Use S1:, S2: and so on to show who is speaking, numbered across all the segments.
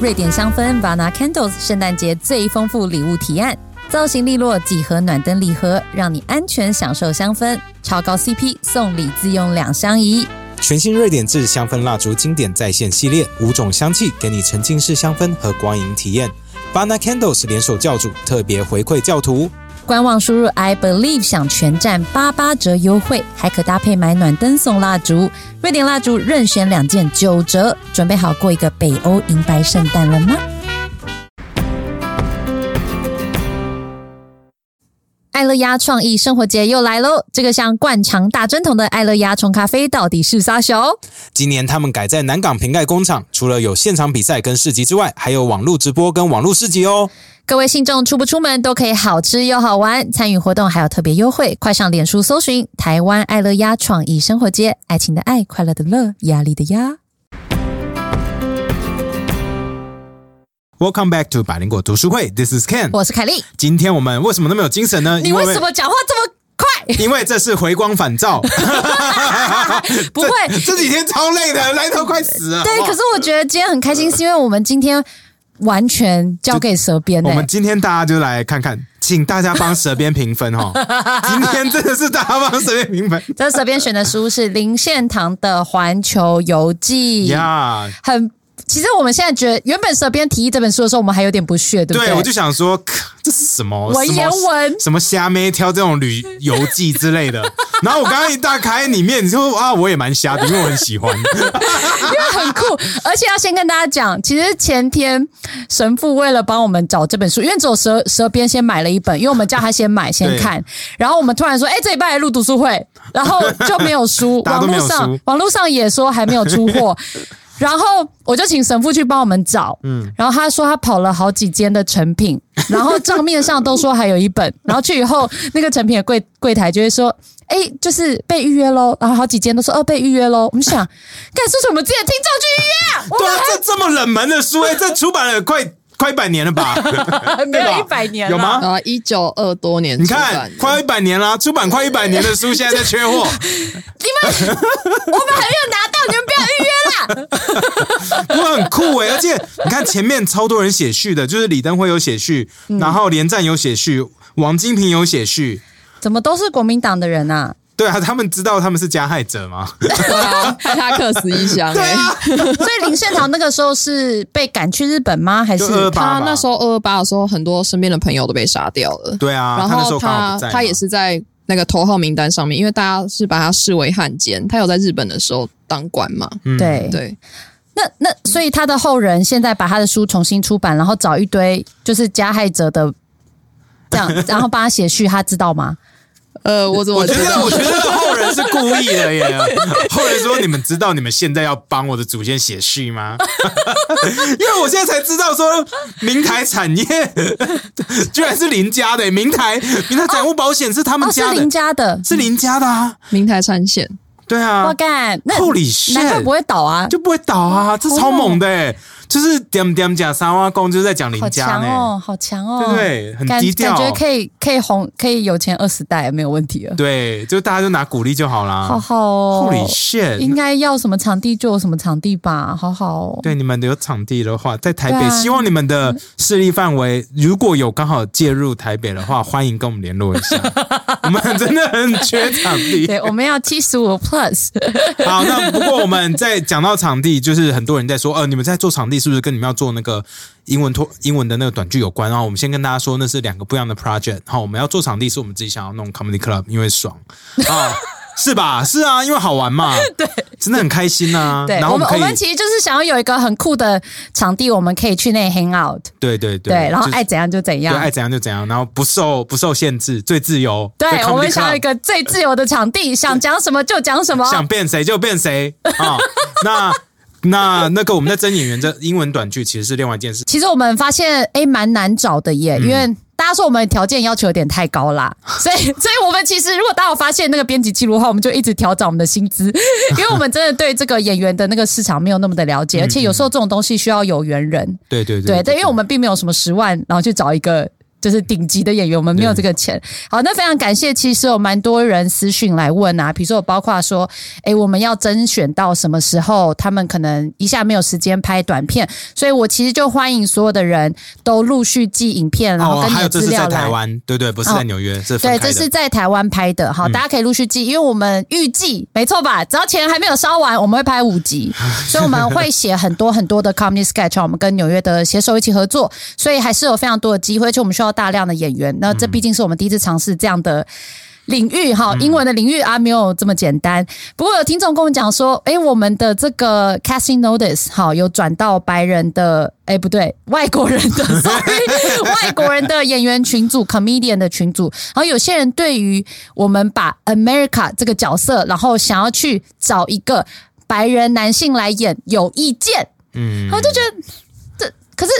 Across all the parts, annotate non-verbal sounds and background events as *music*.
S1: 瑞典香氛 Vana Candles 圣诞节最丰富礼物提案，造型利落几何暖灯礼盒，让你安全享受香氛，超高 CP 送礼自用两相宜。
S2: 全新瑞典制香氛蜡烛经典再现系列，五种香气给你沉浸式香氛和光影体验。Vana Candles 联手教主特别回馈教徒，
S1: 官网输入 I believe 享全站八八折优惠，还可搭配买暖灯送蜡烛。瑞典蜡烛任选两件九折，准备好过一个北欧银白圣诞了吗？爱乐压创意生活节又来喽！这个像灌肠大针筒的爱乐压冲咖啡到底是啥小？
S2: 今年他们改在南港瓶盖工厂，除了有现场比赛跟市集之外，还有网络直播跟网络市集哦。
S1: 各位信众出不出门都可以好吃又好玩，参与活动还有特别优惠，快上脸书搜寻台湾爱乐鸭创意生活街，爱情的爱，快乐的乐，压力的压。
S2: Welcome back to 百灵果读书会，This is Ken。
S1: 我是凯莉，
S2: 今天我们为什么那么有精神呢？
S1: 你
S2: 因
S1: 为什么讲话这么快？
S2: 因为这是回光返照，*laughs*
S1: 不会
S2: 这这几天超累的，来头快死了。
S1: 对，可是我觉得今天很开心，是因为我们今天完全交给蛇编的、
S2: 我们今天大家就来看看，请大家帮蛇边评分哈。*laughs* 今天真的是大家帮蛇边评分
S1: 这蛇编选的书是林献堂的《环球游记》
S2: 呀。
S1: 很。其实我们现在觉得，原本蛇编提议这本书的时候，我们还有点不屑，对不
S2: 对，我就想说，咳这是什么？
S1: 文言文。
S2: 什么虾妹挑这种旅游记之类的。*laughs* 然后我刚刚一打开里面，你说啊，我也蛮瞎的，因为我很喜欢。*laughs*
S1: 因为很酷，而且要先跟大家讲，其实前天神父为了帮我们找这本书，因为只有蛇蛇编先买了一本，因为我们叫他先买先看，然后我们突然说，哎、这礼拜来录读书会，然后就没有书，*laughs* 网络上
S2: 书
S1: 网络上也说还没有出货。然后我就请神父去帮我们找，嗯，然后他说他跑了好几间的成品，然后账面上都说还有一本，*laughs* 然后去以后那个成品的柜柜台就会说，哎，就是被预约喽，然后好几间都说哦被预约喽，我们想，*laughs* 干是不是我们自己的听众去预约
S2: 对啊，这这么冷门的书，哎，这出版了快 *laughs* 快一百年了吧？
S1: 们没有一百年了。
S2: 有吗？
S3: 啊，一九二多年
S2: 你看，
S3: 的。
S2: 快一百年啦，出版快一百年的书，现在在缺货。
S1: 你们我们还没有拿到，你们不要预约啦。*laughs*
S2: 不过很酷哎、而且你看前面超多人写序的，就是李登辉有写序，
S1: 嗯
S2: 然后连战有写序，王金平有写序。
S1: 怎么都是国民党的人啊？
S2: 对啊，他们知道他们是加害者吗？*laughs*
S3: 对啊，害他客死异乡哎、
S2: 对啊，
S1: 所以林献堂那个时候是被赶去日本吗？还是
S3: 他那时候二二八的时候，很多身边的朋友都被杀掉了。
S2: 对啊，
S3: 然后
S2: 他
S3: 他也是在那个头号名单上面，因为大家是把他视为汉奸。他有在日本的时候当官嘛？
S2: 嗯
S1: 对
S3: 对，
S1: 那那所以他的后人现在把他的书重新出版，然后找一堆就是加害者的这样，*laughs* 然后帮他写序，他知道吗？
S3: 呃，我怎么
S2: 我觉得，
S3: 知道
S2: 我？觉得是故意的耶。*laughs* 后来说：“你们知道你们现在要帮我的祖先写序吗？” *laughs* 因为我现在才知道说，明台产业 *laughs* 居然是林家的，明台明台财务保险是他们
S1: 哦，是
S2: 家的，
S1: 林家的，
S2: 是林家的啊。
S3: 明台产险，
S2: 对啊
S1: 我，干，那
S2: shit
S1: 难怪不会倒啊？
S2: 就不会倒啊，这超猛的哎，就是点点讲三万公，就是在讲林
S1: 好
S2: 家呢，
S1: 强哦，好强哦，
S2: 对不对？很低调，
S1: 感觉可以可以红，可以有钱二十代没有问题了。
S2: 对，就大家就拿鼓励就好啦。
S1: 好好哦
S2: Holy shit！
S1: 应该要什么场地就有什么场地吧，好好哦。
S2: 对，你们有场地的话，在台北，
S1: 啊
S2: 希望你们的势力范围如果有刚好介入台北的话，*laughs* 欢迎跟我们联络一下。*laughs* 我们真的很缺场地。
S1: 对，我们要七十五 plus，
S2: 好，那不过我们在讲到场地，就是很多人在说，呃，你们在做场地是不是跟你们要做那个英文托英文的那个短剧有关？然后我们先跟大家说，那是两个不一样的 project。好，我们要做场地是我们自己想要弄 comedy club，因为爽啊。是吧？是啊，因为好玩嘛，*laughs* 对，真的很开心啊。
S1: 对，
S2: 然后
S1: 我们我们其实就是想要有一个很酷的场地，我们可以去那 hang out，
S2: 对对对，
S1: 对，然后爱怎样就怎样
S2: 对爱。怎样就怎样，然后不受不受限制，最自由。
S1: 对我们想要一个最自由的场地，想讲什么就讲什么。
S2: 想变谁就变谁啊。*laughs* 那 *laughs* 那那个我们在争演员，这英文短剧其实是另外一件事。
S1: 其实我们发现，哎，蛮难找的耶，因为大家说我们条件要求有点太高啦，*laughs* 所以，所以我们其实如果大家有发现那个编辑记录的话，我们就一直调整我们的薪资，*laughs* 因为我们真的对这个演员的那个市场没有那么的了解，而且有时候这种东西需要有缘人，
S2: 对对
S1: 对对，因为我们并没有什么十万，然后去找一个就是顶级的演员，我们没有这个钱。好，那非常感谢，其实有蛮多人私讯来问啊，比如说我包括说，诶，我们要甄选到什么时候？他们可能一下没有时间拍短片，所以我其实就欢迎所有的人都陆续寄影片，然后
S2: 哦，
S1: 跟你的
S2: 还有这是在
S1: 资料来。
S2: 台湾，对对，不是在纽约，这分
S1: 对，这是在台湾拍的，好，大家可以陆续寄，因为我们预计没错吧？只要钱还没有烧完，我们会拍五集，*laughs* 所以我们会写很多很多的 comedy sketch，我们跟纽约的携手一起合作，所以还是有非常多的机会，而且我们需要大量的演员。那这毕竟是我们第一次尝试这样的。领域哈，英文的领域啊，没有这么简单。不过有听众跟我讲说，诶，我们的这个 casting notice 好有转到白人的，诶，不对，外国人的，*laughs* sorry，外国人的演员群组 comedian 的群组。然后有些人对于我们把 America 这个角色，然后想要去找一个白人男性来演有意见，
S2: 嗯
S1: 然后就觉得这可是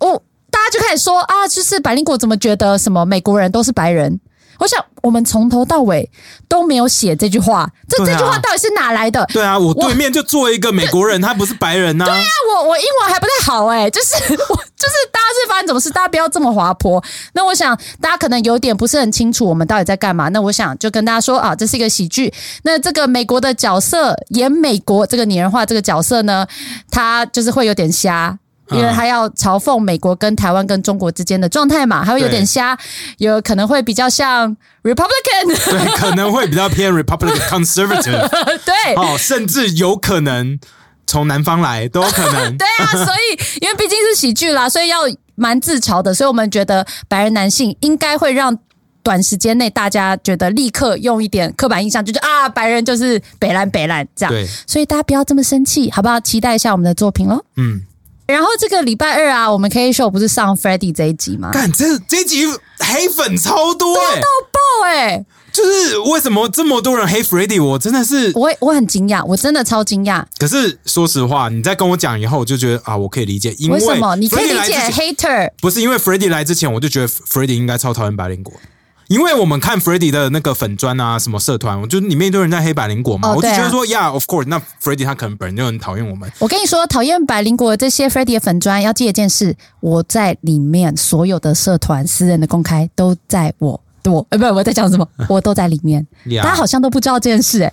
S1: 我大家就开始说啊，就是百灵果怎么觉得什么美国人都是白人？我想我们从头到尾都没有写这句话，这、
S2: 啊
S1: 这句话到底是哪来的？
S2: 对啊，我对面就坐一个美国人，他不是白人呐、
S1: 对啊我我英文还不太好哎、就是我就是大家是发生什么事，大家不要这么滑坡。那我想大家可能有点不是很清楚我们到底在干嘛。那我想就跟大家说啊，这是一个喜剧。那这个美国的角色演美国这个拟人化这个角色呢，他就是会有点瞎。因为他要嘲讽美国跟台湾跟中国之间的状态嘛，还会有点瞎，有可能会比较像 Republican，*laughs*
S2: 对，可能会比较偏 *laughs* Republican conservative，*laughs*
S1: 对，
S2: 哦，甚至有可能从南方来都有可能。
S1: 对啊，所以因为毕竟是喜剧啦，所以要蛮自嘲的，所以我们觉得白人男性应该会让短时间内大家觉得立刻用一点刻板印象，就是啊，白人就是北烂北烂这样。
S2: 对，
S1: 所以大家不要这么生气，好不好？期待一下我们的作品喽。
S2: 嗯，
S1: 然后这个礼拜二啊，我们 K Show 不是上 f r e d d y 这一集吗？
S2: 干这这一集黑粉超多到、
S1: 爆哎、
S2: 就是为什么这么多人黑 Freddy？我真的是，
S1: 我我很惊讶，我真的超惊讶。
S2: 可是说实话，你在跟我讲以后，我就觉得啊，我可以理解，因为
S1: 为什么？你可以理解 hater
S2: 不是因为 Freddy 来之前，我就觉得 Freddy 应该超讨厌白灵果。因为我们看 Freddy 的那个粉砖啊，什么社团，我就里面一堆人在黑百灵果嘛，我就觉得说，Yeah，of course，那 Freddy 他可能本人就很讨厌我们。
S1: 我跟你说，讨厌百灵果的这些 f r e d d y 的粉砖，要记得一件事：我在里面所有的社团、私人的公开都在我我呃，不，我在讲什么？*laughs* 我都在里面。
S2: 呀
S1: 大家好像都不知道这件事、欸。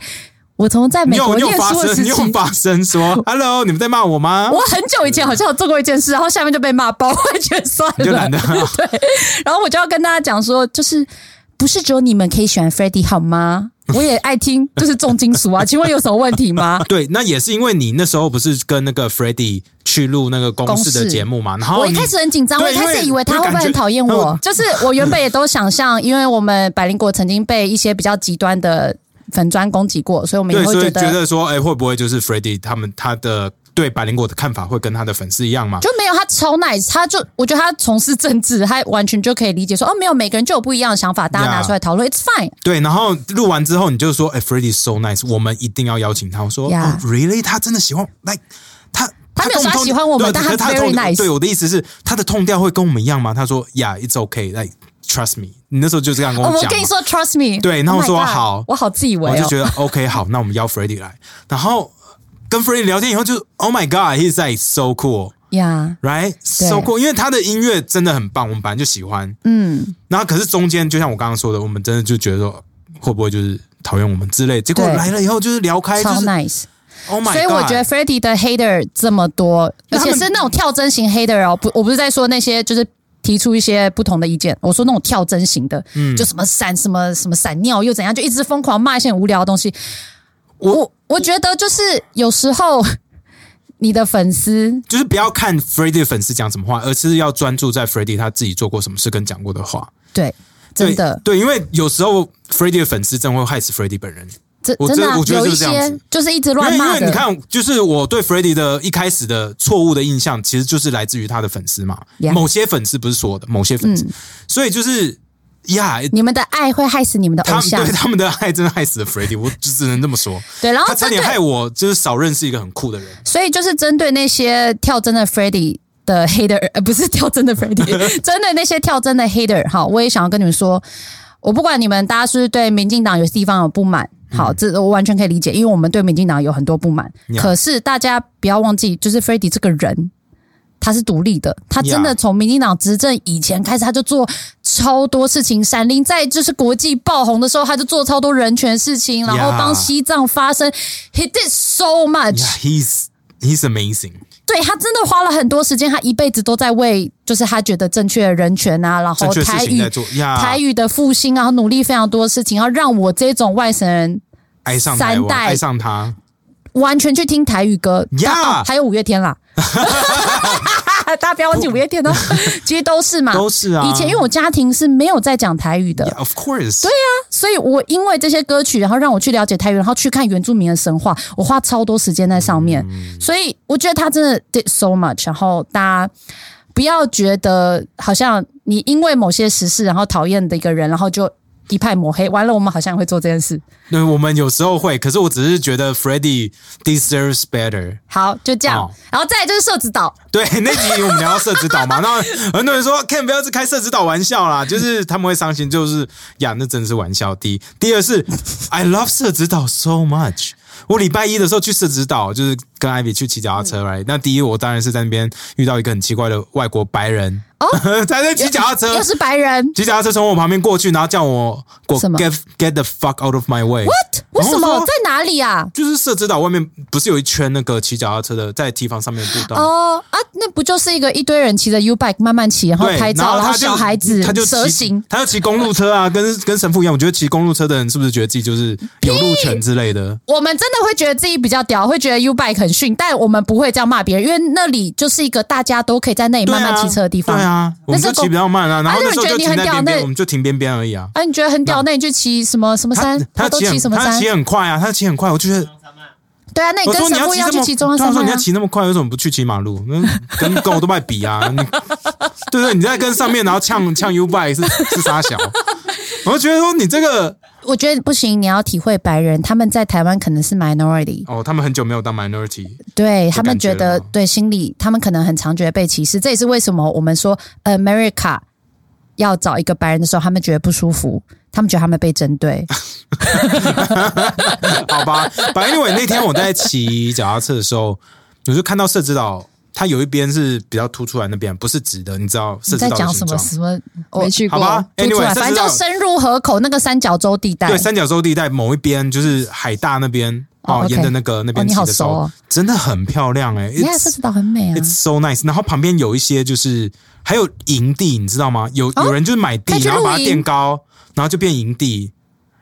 S1: 我从在美国念书的时期，
S2: 你有发声说 “Hello”，你们在骂我吗？
S1: 我很久以前好像有做过一件事，然后下面就被骂爆，我也觉得算了，
S2: 你就懒得 *laughs*
S1: 对，然后我就要跟大家讲说，就是不是只有你们可以喜欢 f r e d d y 好吗？我也爱听，就是重金属啊，*laughs* 请问有什么问题吗？
S2: 对，那也是因为你那时候不是跟那个 Freddy 去录那个公式的节目嘛，然后
S1: 我一开始很紧张，我一开始以为他会不会很讨厌我就是我原本也都想象，因为我们百灵果曾经被一些比较极端的粉砖攻击过，所以我们也会觉得。
S2: 觉得说，哎，会不会就是 Freddy 他们他的对百灵果的看法会跟他的粉丝一样吗？
S1: 就没有他超 nice，他就我觉得他从事政治，他完全就可以理解说哦，没有每个人就有不一样的想法，大家拿出来讨论，it's fine。
S2: 对，然后录完之后，你就说，哎，Freddy so nice，我们一定要邀请他。我说
S1: ，Yeah
S2: 哦，really？他真的喜欢，like 他。
S1: 他没有说他喜欢我们但他 very
S2: 痛
S1: nice
S2: 对我的意思是，他的痛调会跟我们一样吗？他说，Yeah，it's okay，like trust me。你那时候就这样跟
S1: 哦
S2: 我讲嘛。
S1: 我跟你说，trust me。
S2: 对然后
S1: Oh my
S2: 说好
S1: 我好自以为哦。
S2: 我就觉得 OK，好，那我们邀 Freddy 来，然后跟 Freddy 聊天以后就 Oh my God，he's like so cool
S1: 呀
S2: ，Right，so cool，因为他的音乐真的很棒，我们本来就喜欢。
S1: 嗯，
S2: 然后可是中间就像我刚刚说的，我们真的就觉得说会不会就是讨厌我们之类，结果来了以后就是聊开，就
S1: 超
S2: 是
S1: nice。
S2: Oh my
S1: 所以我觉得 f r e d d y 的 hater 这么多，而且是那种跳针型 hater 哦，不，我不是在说那些就是。提出一些不同的意见，我说那种跳针型的，
S2: 嗯
S1: 就什么闪什么什么闪尿又怎样，就一直疯狂骂一些很无聊的东西。
S2: 我
S1: 我我觉得就是有时候 *laughs* 你的粉丝
S2: 就是不要看 Freddy 的粉丝讲什么话，而是要专注在 Freddy 他自己做过什么事跟讲过的话。
S1: 对真的
S2: 对，对因为有时候 Freddy 的粉丝真的会害死 Freddy 本人。我
S1: 真真的啊、
S2: 我觉得
S1: 有一
S2: 就是这样子
S1: 些就是一直乱骂因，
S2: 为你看，就是我对 Freddy 的一开始的错误的印象，其实就是来自于他的粉丝嘛。某些粉丝不是所有的，某些粉丝，所以就是呀，
S1: 你们的爱会害死你们的偶像
S2: 对。他们的爱真的害死了 Freddy，我就只能这么说。*laughs*
S1: 对，然后
S2: 他差点害我，就是少认识一个很酷的人。
S1: 所以就是针对那些跳针的 f r e d d y 的 hater，呃，不是跳针的 f r e d d y *laughs* 针对那些跳针的 hater，哈，我也想要跟你们说，我不管你们大家是不是对民进党有些地方有不满，好，这我完全可以理解，因为我们对民进党有很多不满。
S2: Yeah
S1: 可是大家不要忘记，就是 f r e d d y 这个人他是独立的，他真的从民进党执政以前开始，他就做超多事情。闪灵在就是国际爆红的时候，他就做超多人权事情，然后帮西藏发声。He did so much，、
S2: Yeah, he's he's amazing。
S1: 对他真的花了很多时间，他一辈子都在为就是他觉得正确的人权啊，然后台语台语的复兴啊，努力非常多的事情，要让我这种外省人
S2: 爱上台湾，
S1: 三代
S2: 爱上他。
S1: 完全去听台语歌。
S2: Yeah
S1: 啊哦还有五月天啦。*laughs* 大家不要忘记五月天哦，*laughs* 其实都是嘛，
S2: 都是啊
S1: 以前因为我家庭是没有在讲台语的
S2: of course。
S1: 对啊，所以我因为这些歌曲，然后让我去了解台语，然后去看原住民的神话，我花超多时间在上面。
S2: 嗯
S1: 所以我觉得他真的 did so much。然后大家不要觉得好像你因为某些时事，然后讨厌的一个人，然后就一派抹黑。完了，我们好像会做这件事。
S2: 对，我们有时候会，可是我只是觉得 Freddie deserves better。
S1: 好，就这样。
S2: 哦
S1: 然后再来就是社子岛，
S2: 对，那集我们聊到社指导嘛，*laughs* 那很多人说 Ken 不要是开社指导玩笑啦，就是他们会伤心，就是呀，那真的是玩笑。第一，第二是 I love 社指导 so much。我礼拜一的时候去社指导，就是跟 Ivy 去骑脚踏车来。那第一，我当然是在那边遇到一个很奇怪的外国白人，
S1: 哦 *laughs*
S2: 在那骑脚踏车
S1: 又，是白人。
S2: 骑脚踏车从我旁边过去，然后叫我过
S1: 什么
S2: get get the fuck out of my way。
S1: What？为什么在哪里啊？
S2: 就是社指导外面不是有一圈那个骑脚踏车的，在提防上面的步道。
S1: 哦啊，那不就是一个一堆人骑着 U bike 慢慢骑，然后，拍照，然后小孩子
S2: 他就
S1: 蛇形，
S2: 他就骑公路车啊，跟跟神父一样。我觉得骑公路车的人是不是觉得自己就是有路权之类的？
S1: 我们真的会觉得自己比较屌，会觉得 U bike 很逊，但我们不会这样骂别人，因为那里就是一个大家都可以在那里慢慢骑车的地方。
S2: 对啊，我们就骑比较慢啊，然后那时候就停在边边，我们就停边边而已啊。
S1: 啊，你觉得很屌，那你就骑什么什么山？
S2: 他骑很
S1: 骑什么山
S2: 他骑？很快啊，他骑很快，我就觉得
S1: 对啊，那你跟
S2: 我说你
S1: 神父要去
S2: 要骑
S1: 中央山
S2: 他说你要。骑那么快，为什么不去骑马路？那跟跟我都卖比啊！你对对，你在跟上面，然后呛呛 U bike 是是傻小，我就觉得说你这个
S1: 我觉得不行，你要体会白人，他们在台湾可能是 minority，
S2: 哦，他们很久没有当 minority，
S1: 对他们觉得对心理，他们可能很常觉得被歧视，这也是为什么我们说 America 要找一个白人的时候，他们觉得不舒服，他们觉得他们被针对。*laughs*
S2: 好吧，反正因为那天我在骑脚踏车的时候，我就看到社指导，它有一边是比较凸出来，那边不是直的，你知道社
S1: 你在讲什么。什么？我
S3: 没去过。
S2: 好吧，anyway，
S1: 反正就深入河口那个三角洲地带。
S2: 对三角洲地带某一边，就是海大那边
S1: 哦
S2: 沿着那个那边
S1: 哦你好
S2: 骑的时候
S1: 熟哦，
S2: 真的很漂亮哎
S1: 你看社
S2: ，it's
S1: 子岛很美啊。
S2: it's so nice。然后旁边有一些就是还有营地，你知道吗？有有人就是买地然后把它垫高，然后就变营地。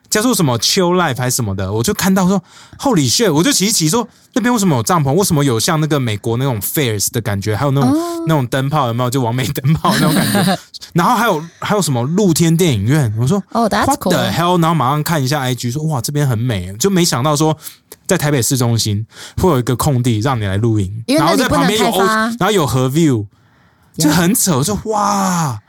S2: 叫做什么 chill life 还是什么的，我就看到说 Holy shit！我就骑一骑说那边为什么有帐篷？为什么有像那个美国那种 fairs 的感觉？还有那种、
S1: 哦
S2: 那种灯泡有没有？就完美灯泡那种感觉。然后还有还有什么露天电影院？我说
S1: 哦
S2: What the。hell！然后马上看一下 IG，说哇这边很美，就没想到说在台北市中心会有一个空地让你来露营，然后在旁边有欧，然后有河 view，就很扯。我说哇，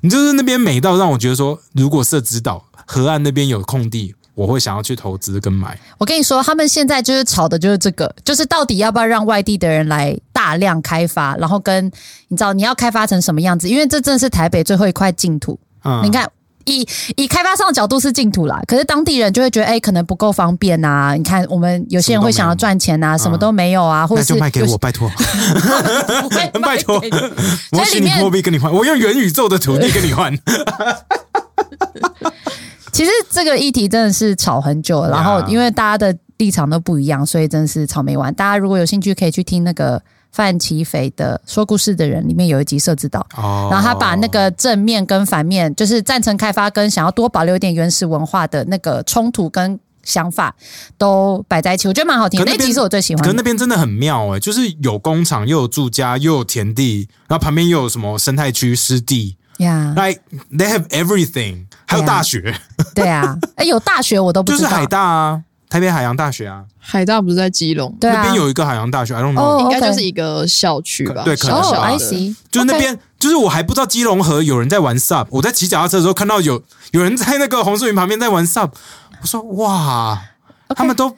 S2: 你就是那边美到让我觉得说，如果设指导河岸那边有空地，我会想要去投资跟买。
S1: 我跟你说，他们现在就是吵的就是这个，就是到底要不要让外地的人来大量开发，然后跟你知道你要开发成什么样子？因为这真的是台北最后一块净土。
S2: 嗯，
S1: 你看，以以开发商的角度是净土啦，可是当地人就会觉得，哎、可能不够方便啊。你看，我们有些人会想要赚钱啊，什么都没有啊，或者是
S2: 那就卖给我，拜托，*laughs* *laughs* 拜托，我虚拟货币跟你换，我用元宇宙的土地跟你换。*laughs*
S1: 其实这个议题真的是吵很久了，然后因为大家的立场都不一样，所以真的是吵没完。大家如果有兴趣，可以去听那个范奇斐的《说故事的人》，里面有一集设置到，
S2: 哦
S1: 然后他把那个正面跟反面，就是赞成开发跟想要多保留一点原始文化的那个冲突跟想法都摆在一起，我觉得蛮好听。
S2: 那
S1: 那集是我最喜欢的。
S2: 可那边真的很妙哎、就是有工厂，又有住家，又有田地，然后旁边又有什么生态区、湿地
S1: 呀
S2: ，，like they have everything，还有大学，
S1: 对啊，*laughs* 哎，有大学我都不知道。
S2: 就是海大啊，台北海洋大学啊，
S3: 海大不是在基隆，
S1: 对啊，
S2: 那边有一个海洋大学，I don't know，、
S1: 哦
S3: 应该就是一个校区吧？
S2: 对可能
S1: 哦
S2: 是
S1: ，I
S3: 小小的
S1: see，
S2: 就是那边就是我还不知道基隆河有人在玩 sub，我在骑脚踏车的时候看到有有人在那个红树林旁边在玩 sub，我说哇，他们都。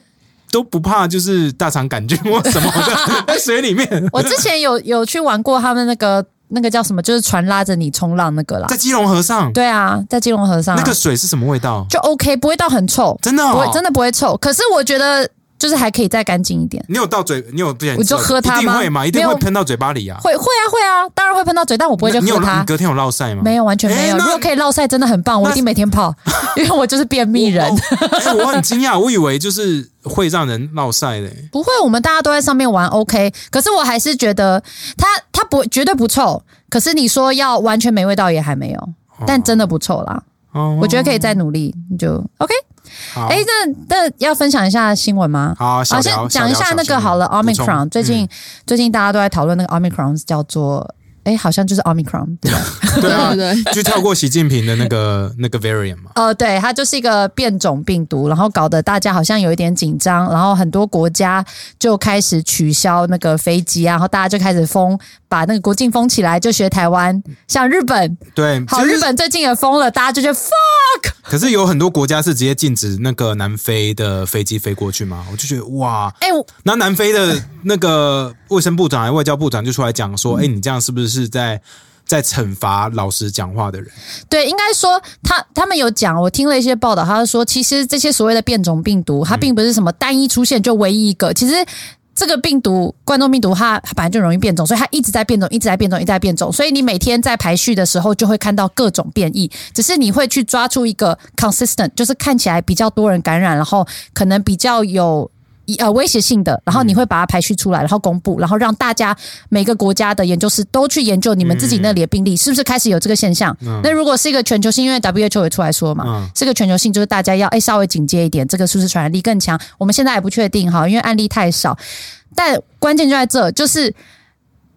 S2: 都不怕，就是大肠杆菌或什么的，*laughs* 在水里面，
S1: 我之前有有去玩过他们那个那个叫什么，就是船拉着你冲浪那个啦
S2: 在。基隆河上，
S1: 对啊，在基隆河上啊、
S2: 那个水是什么味道？
S1: 就 OK，不会到很臭，
S2: 真的、哦，
S1: 不会真的不会臭。可是我觉得就是还可以再干净一点。
S2: 你有到嘴，你有不小心
S1: 我就喝它吗
S2: 一定会嘛，一定会喷到嘴巴里啊。
S1: 会会啊会啊，当然会喷到嘴，但我不会就
S2: 你有
S1: 喝它
S2: 你。隔天有落晒吗？
S1: 没有，完全没有。如果可以落晒，真的很棒，我一定每天泡，*laughs* 因为我就是便秘人。
S2: 哎我很惊讶，我以为就是会让人落晒的。
S1: 不会，我们大家都在上面玩，OK。可是我还是觉得它它不绝对不臭，可是你说要完全没味道也还没有，但真的不臭啦。
S2: 哦
S1: 我觉得可以再努力，你就 OK。
S2: 好
S1: 哎，那那要分享一下新闻吗？
S2: 好，
S1: 先讲一下那个好了，Omicron。最近、最近大家都在讨论那个 Omicron 叫做，哎，好像就是 Omicron，*laughs* 对吧？
S2: 对啊，
S3: 对对
S2: 就跳过习近平的那个 *laughs* 那个 variant 嘛。
S1: 呃，对，它就是一个变种病毒，然后搞得大家好像有一点紧张，然后很多国家就开始取消那个飞机啊，然后大家就开始封，把那个国境封起来，就学台湾，像日本，
S2: 对，
S1: 好，日本最近也封了，大家就觉得 fuck，
S2: 可是有很多国家是直接禁止那个南非的飞机飞过去嘛，我就觉得哇，
S1: 哎、我
S2: 那南非的那个卫生部长、还是外交部长就出来讲
S1: 嗯。
S2: 说，哎、你这样是不是是在在惩罚老实讲话的人？
S1: 对，应该说他他们有讲，我听了一些报道，他就说其实这些所谓的变种病毒，它并不是什么单一出现就唯一一个，其实。这个病毒冠状病毒它它本来就容易变种，所以它一直在变种，一直在变种，一直在变种。所以你每天在排序的时候就会看到各种变异，只是你会去抓出一个 consistent，就是看起来比较多人感染，然后可能比较有呃威胁性的，然后你会把它排序出来，然后公布，然后让大家每个国家的研究室都去研究你们自己那里的病例、是不是开始有这个现象。那如果是一个全球性，因为 WHO 也出来说嘛，
S2: 嗯
S1: 是个全球性，就是大家要哎稍微警戒一点，这个是不是传染力更强？我们现在还不确定哈，因为案例太少。但关键就在这，就是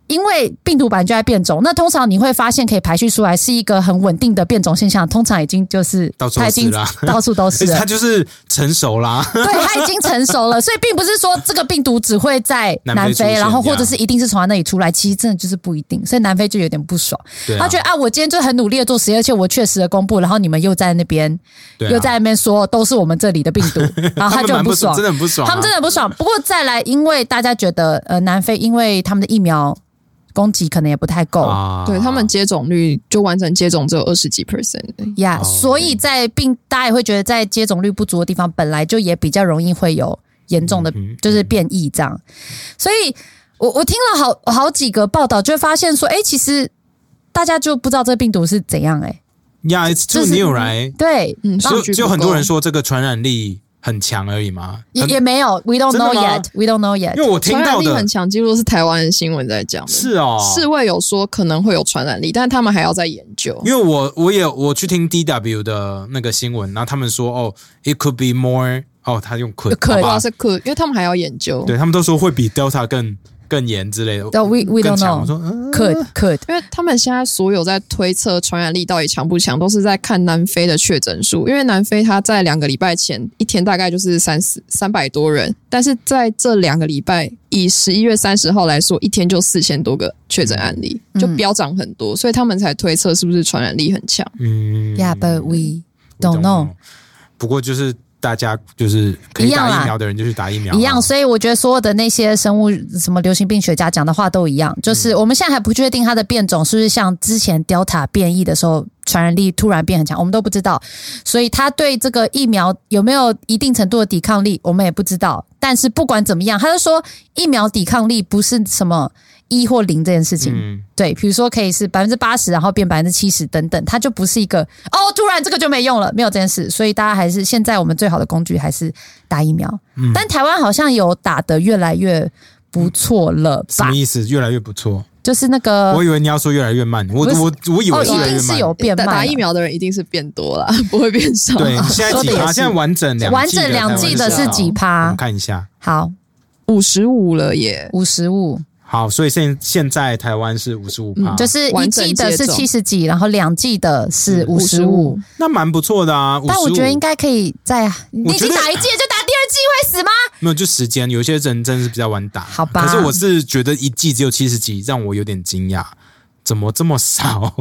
S1: 因为病毒本来就在变种，那通常你会发现可以排序出来是一个很稳定的变种现象，通常已经就是
S2: 到处都是啦。*laughs*
S1: 到处都是了。*laughs*
S2: 他就是成熟啦。
S1: 对，它已经成熟了，*laughs* 所以并不是说这个病毒只会在
S2: 南非
S1: 南非，然后或者是一定是从他那里出来，其实真的就是不一定，所以南非就有点不爽，
S2: 啊。
S1: 他觉得啊，我今天就很努力的做实验，而且我确实的公布，然后你们又在那边、
S2: 啊。
S1: 又在那边说都是我们这里的病毒，然后
S2: 他
S1: 就很不爽，
S2: 真的很不爽啊、
S1: 他们真的很不爽。不过再来，因为大家觉得呃，南非因为他们的疫苗供给可能也不太够。
S2: 啊
S3: 对他们接种率就完成接种只有二十几 percent，
S1: 呀
S2: 哦
S1: 所以在病，大家也会觉得在接种率不足的地方，本来就也比较容易会有严重的
S2: 嗯，
S1: 就是变异这样。所以我我听了好好几个报道，就会发现说，哎，其实大家就不知道这个病毒是怎样、诶
S2: 呀、yeah,，it's too
S1: 就是
S2: new, right？
S3: 嗯，
S1: 对，然后
S3: 数据不
S2: 就就很多人说这个传染力很强而已嘛。
S1: 也也没有，we don't know yet，we don't know yet
S2: 因为。我听到的
S3: 力很强，几乎都是台湾的新闻在讲。
S2: 是哦，
S3: 世卫有说可能会有传染力，但是他们还要再研究。
S2: 因为我我也我去听 DW 的那个新闻，然后他们说哦，it could be more，哦，他用吧
S3: 主要是 could，因为他们还要研究。
S2: 对他们都说会比 Delta 更更严之类的。
S1: 对，we we don't know
S2: 我说嗯
S1: ，could could
S3: 因为他们现在所有在推测传染力到底强不强，都是在看南非的确诊数。因为南非它在两个礼拜前一天大概就是三四三百多人，但是在这两个礼拜，以十一月三十号来说，一天就四千多个确诊案例，就飙涨很多，所以他们才推测是不是传染力很强。
S2: 嗯
S1: yeah，but we
S2: we
S1: don't know。
S2: 不过就是大家就是可以打疫苗的人就去打疫苗啊，
S1: 一样，所以我觉得所有的那些生物什么流行病学家讲的话都一样，就是我们现在还不确定它的变种是不是像之前 Delta 变异的时候传染力突然变很强，我们都不知道，所以他对这个疫苗有没有一定程度的抵抗力，我们也不知道。但是不管怎么样，他就说疫苗抵抗力不是什么一或零这件事情，
S2: 嗯，
S1: 对，比如说可以是百分之八十，然后变百分之七十等等，它就不是一个哦，突然这个就没用了，没有这件事。所以大家还是现在我们最好的工具还是打疫苗。
S2: 嗯
S1: 但台湾好像有打的越来越不错了吧
S2: 什么？意思？越来越不错。
S1: 就是那个
S2: 我以为你要说越来越慢，我我我以
S1: 哦，
S2: 为是
S1: 一
S2: 越来越慢。
S1: 定是有变慢
S3: 打打疫苗的人一定是变多了，*laughs* 不会变少。
S2: 对，现在几趴？现在完整两
S1: 完整两季的是几
S2: 我
S1: 趴
S2: 们？看一下。
S1: 好，
S3: 五十五了耶。
S1: 五十五，
S2: 好，所以现现在台湾是五十五趴，
S1: 就是一
S3: 完整
S1: 剂的是七十几，然后两季的是五十五。
S2: 那蛮不错的啊。
S1: 但我觉得应
S2: 该
S1: 该可以再，你已经打一剂了就打第二剂会死吗？
S2: 没有就时间，有些人真的是比较晚打，
S1: 好吧
S2: 可是我是觉得一季只有七十集，让我有点惊讶，怎么这么少？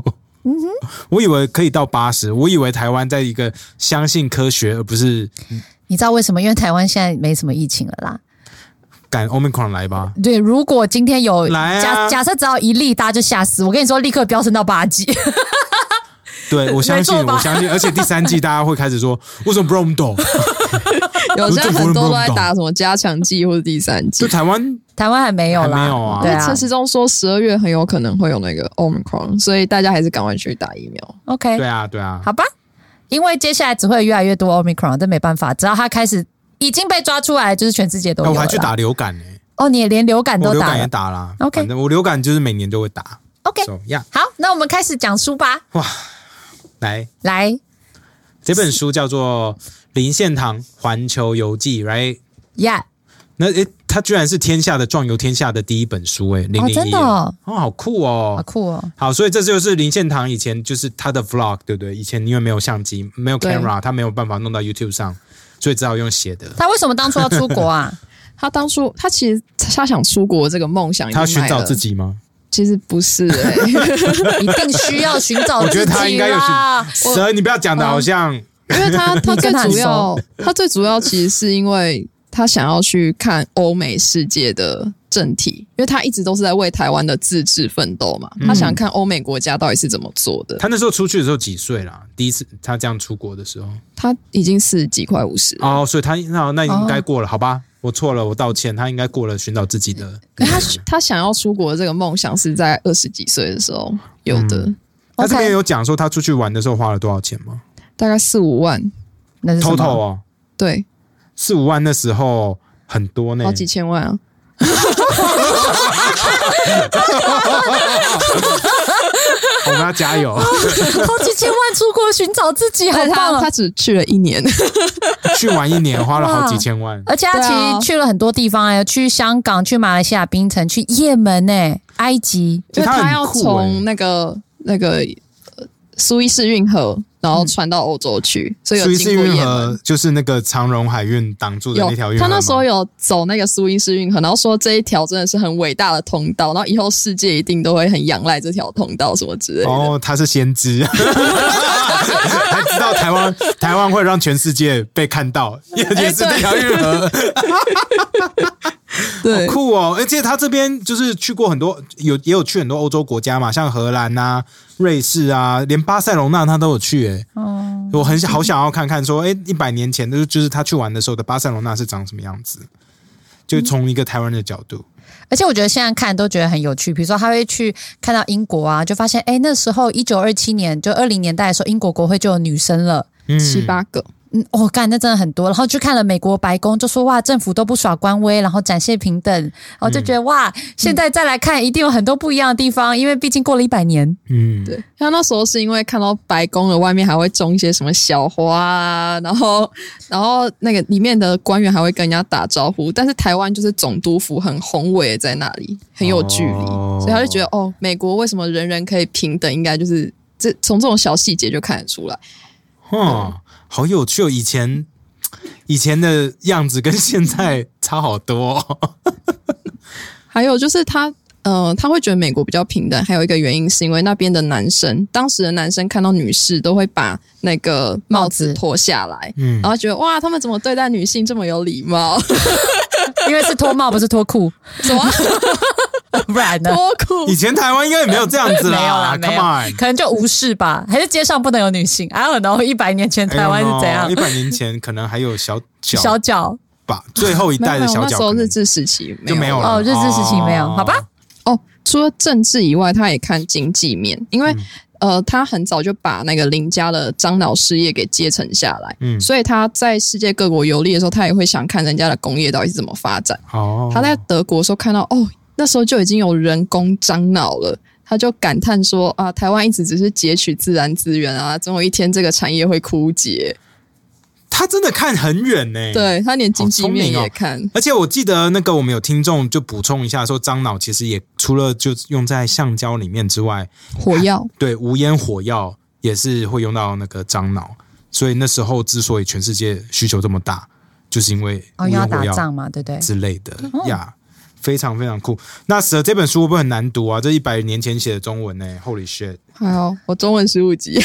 S2: 嗯哼，我以为可以到八十，我以为台湾在一个相信科学而不是
S1: 你知道为什么？因为台湾现在没什么疫情了啦。
S2: 赶 Omicron 来吧。
S1: 对，如果今天有
S2: 来啊
S1: 假假设只要一例，大家就吓死。我跟你说，立刻飙升到八级。
S2: 对，我相信，我相信，而且第三季大家会开始说，为什么不让我们懂？*laughs*
S3: 有现在很多都在打什么加强剂或者第三剂。
S2: 就。台湾
S1: 台湾还没有啦，
S2: 还没有啊。
S1: 对啊。
S3: 陈时中说十二月很有可能会有那个 Omicron，所以大家还是赶快去打疫苗。
S1: ，OK，
S2: 对啊对啊，
S1: 好吧，因为接下来只会越来越多 Omicron，这没办法，只要他开始已经被抓出来，就是全世界都有
S2: 我还去打流感呢，
S1: 哦，你也连流感
S2: 我流感也
S1: 都打了。
S2: 打啦。
S1: OK
S2: 反正我流感就是每年都会打。，OK，So 呀，
S1: 好，那我们开始讲书吧。
S2: 哇来。
S1: 来。
S2: 这本书叫做《林献堂环球游记》
S1: ，right？Yeah，
S2: 那诶，他居然是天下的壮游天下的第一本书，诶，零
S1: 哦，
S2: 零一
S1: 真的哦，
S2: 哦，好酷哦
S1: 好
S2: 哦。
S1: 酷哦。
S2: 好，所以这就是林献堂以前就是他的 vlog，对不对？以前因为没有相机，没有 camera，他没有办法弄到 YouTube 上，所以只好用写的。
S1: 他为什么当初要出国啊？*laughs*
S3: 他当初他其实他想出国这个梦想
S2: 他寻找自，己吗？
S3: 其实不是哎、*laughs*
S1: 一定需要寻找
S2: 我
S1: 自己
S2: 觉得他应该有
S1: 啦。
S2: 寻。蛇，你不要讲的好像
S3: 因为他 *laughs* 他最主要他最主要其实是因为他想要去看欧美世界的政体，因为他一直都是在为台湾的自治奋斗嘛，他想看欧美国家到底是怎么做的。
S2: 他那时候出去的时候几岁啦？第一次他这样出国的时候，
S3: 他已经四十几快五十，
S2: 哦，所以他那那应该过了，好吧？我错了，我道歉。他应该过了寻找自己的。
S3: 可 *laughs* 他他想要出国的这个梦想是在二十几岁的时候有的，
S2: 嗯他这边有讲说他出去玩的时候花了多少钱吗
S3: 大概四五万，
S1: 那是什么
S2: ？total 哦，
S3: 对，
S2: 四五万那时候很多呢
S3: 好。几千万啊。*laughs*
S2: 我们要加油，*laughs*
S1: 好几千万出国寻找自己，好
S3: 但是
S1: 棒啊
S3: 他他！只去了一年，*laughs*
S2: 去玩一年花了好几千万。
S1: 而且他其
S3: 对啊
S1: 实去了很多地方哎，去香港、去马来西亚槟城、去也门哎、埃及。
S3: 因为
S2: 他很
S3: 要
S2: 酷欸
S3: 从那个那个呃苏伊士运河，然后传到欧洲去，所以有
S2: 苏伊士
S3: 经过也
S2: 运河。就是那个长荣海运挡住的
S3: 有
S2: 那条运河吗
S3: 他那时候有走那个苏伊士运河，然后说这一条真的是很伟大的通道，然后以后世界一定都会很仰赖这条通道什么之类的。
S2: 哦，他是先知，*laughs* 他知道台湾台湾会让全世界被看到，也也是这条运河，
S3: 对
S2: 好酷哦！而且他这边就是去过很多，有也有去很多欧洲国家嘛，像荷兰啊、瑞士啊，连巴塞隆纳他都有去、欸。
S1: 哦，
S2: 我很想好想要看看说，哎、一百年前的就是他去玩的时候的巴塞隆纳是长什么样子，就从一个台湾人的角度。
S1: 而且我觉得现在看都觉得很有趣，比如说他会去看到英国啊，就发现哎，那时候一九二七年就二零年代的时候，英国国会就有女生了。
S2: 嗯
S3: 七八个，
S1: 嗯，哦，干，那真的很多。然后去看了美国白宫，就说哇，政府都不耍官威，然后展现平等，然后就觉得、哇，现在再来看，一定有很多不一样的地方，因为毕竟过了一百年。
S2: 嗯，
S3: 对，他那时候是因为看到白宫的外面还会种一些什么小花啊，然后 *laughs* 然后那个里面的官员还会跟人家打招呼，但是台湾就是总督府很宏伟在那里，很有距离，
S2: 哦。
S3: 所以他就觉得哦，美国为什么人人可以平等，应该就是这从这种小细节就看得出来。
S2: 哦，好有趣哦！以前以前的样子跟现在差好多、哦。
S3: 还有就是他，呃，他会觉得美国比较平等，还有一个原因是因为那边的男生，当时的男生看到女士都会把那个帽子脱下来，
S2: 嗯
S3: 然后觉得哇，他们怎么对待女性这么有礼貌？*laughs*
S1: 因为是脱帽不是脱裤，
S3: 什么 *laughs*
S1: 不然呢？
S3: 脱裤
S2: 以？前台湾应该也没有这样子
S1: 没有啦，没有，可能就无视吧，还是街上不能有女性？I don't know，一百年前台湾是怎样
S2: 一？百年前可能还有小脚
S1: 小脚
S2: 吧，最后一代的小脚可能
S3: 时候日治时期
S2: 就没有了。
S1: 哦日治时期没有好吧
S3: 哦，除了政治以外，他也看经济面，因为、呃，他很早就把那个林家的樟脑事业给接承下来，
S2: 嗯
S3: 所以他在世界各国游历的时候，他也会想看人家的工业到底是怎么发展。
S2: 哦，
S3: 他在德国的时候看到，哦，那时候就已经有人工樟脑了。他就感叹说：“啊，台湾一直只是截取自然资源啊，总有一天这个产业会枯竭。
S2: 他真的看很远呢。
S3: 对他连经济面也看，
S2: 而且我记得那个我们有听众就补充一下说，樟脑其实也除了就用在橡胶里面之外，
S3: 火药
S2: 对无烟火药也是会用到那个樟脑，所以那时候之所以全世界需求这么大，就是因为
S1: 哦，要
S2: 无烟火药
S1: 打仗嘛，对不对？
S2: 之类的呀。非常非常酷。那蛇这本书会不会很难读啊？这一百年前写的中文呢、h o l y shit！
S3: 还有我中文十五级，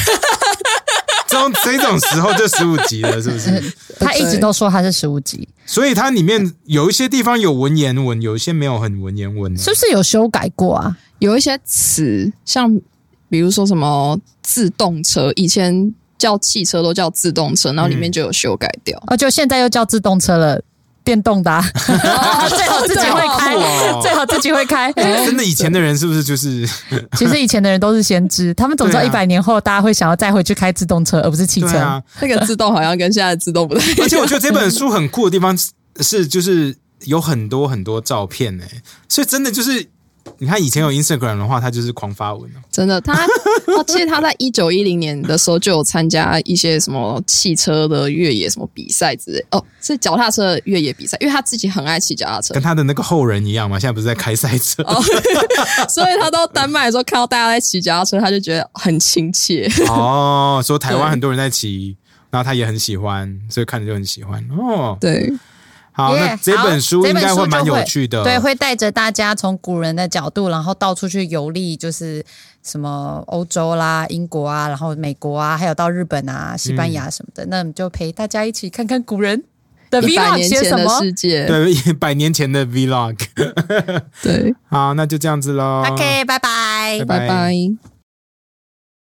S2: 这种这种时候就十五级了，是不是？*laughs*
S1: 他一直都说他是十五级，
S2: 所以它里面有一些地方有文言文，有一些没有很文言文、
S1: 是不是有修改过啊？
S3: 有一些词，像比如说什么自动车，以前叫汽车都叫自动车，然后里面就有修改掉。
S1: 哦，就现在又叫自动车了，电动的、啊，*laughs* 最好自己会开
S2: 哦，
S1: 最好自己会开。*laughs*
S2: 真的以前的人是不是就是？
S1: 其实以前的人都是先知，他们总知道一百年后大家会想要再回去开自动车，而不是汽车。
S3: 那个自动好像跟现在的自动不太一样。
S2: 而且我觉得这本书很酷的地方是是就是有很多很多照片呢，所以真的就是你看以前有 Instagram 的话，他就是狂发文哦
S3: 真的，他哦，*laughs* 其实他在一九一零年的时候就有参加一些什么汽车的越野什么比赛之类，哦，是脚踏车的越野比赛，因为他自己很爱骑脚踏车
S2: 跟，他的那个后人一样嘛，现在不是在开赛车。
S3: 哦，*laughs* 所以他到丹麦的时候看到大家在骑脚踏车，他就觉得很亲切。
S2: 哦，说台湾很多人在骑，然后他也很喜欢，所以看着就很喜欢哦。
S3: 对，
S2: 好，那这本
S1: 好
S2: 书应该会蛮有趣的。
S1: 对，会带着大家从古人的角度，然后到处去游历，就是什么欧洲啦、英国啊，然后美国啊，还有到日本啊、西班牙什么的。那我们就陪大家一起看看古人的
S3: 一百
S1: vlog
S3: 年前的
S1: 写什么。
S3: 世界，
S2: 对，百年前的 Vlog。
S3: 对，*laughs*
S2: 好，那就这样子喽。
S1: OK，拜拜
S2: 拜
S3: 拜拜。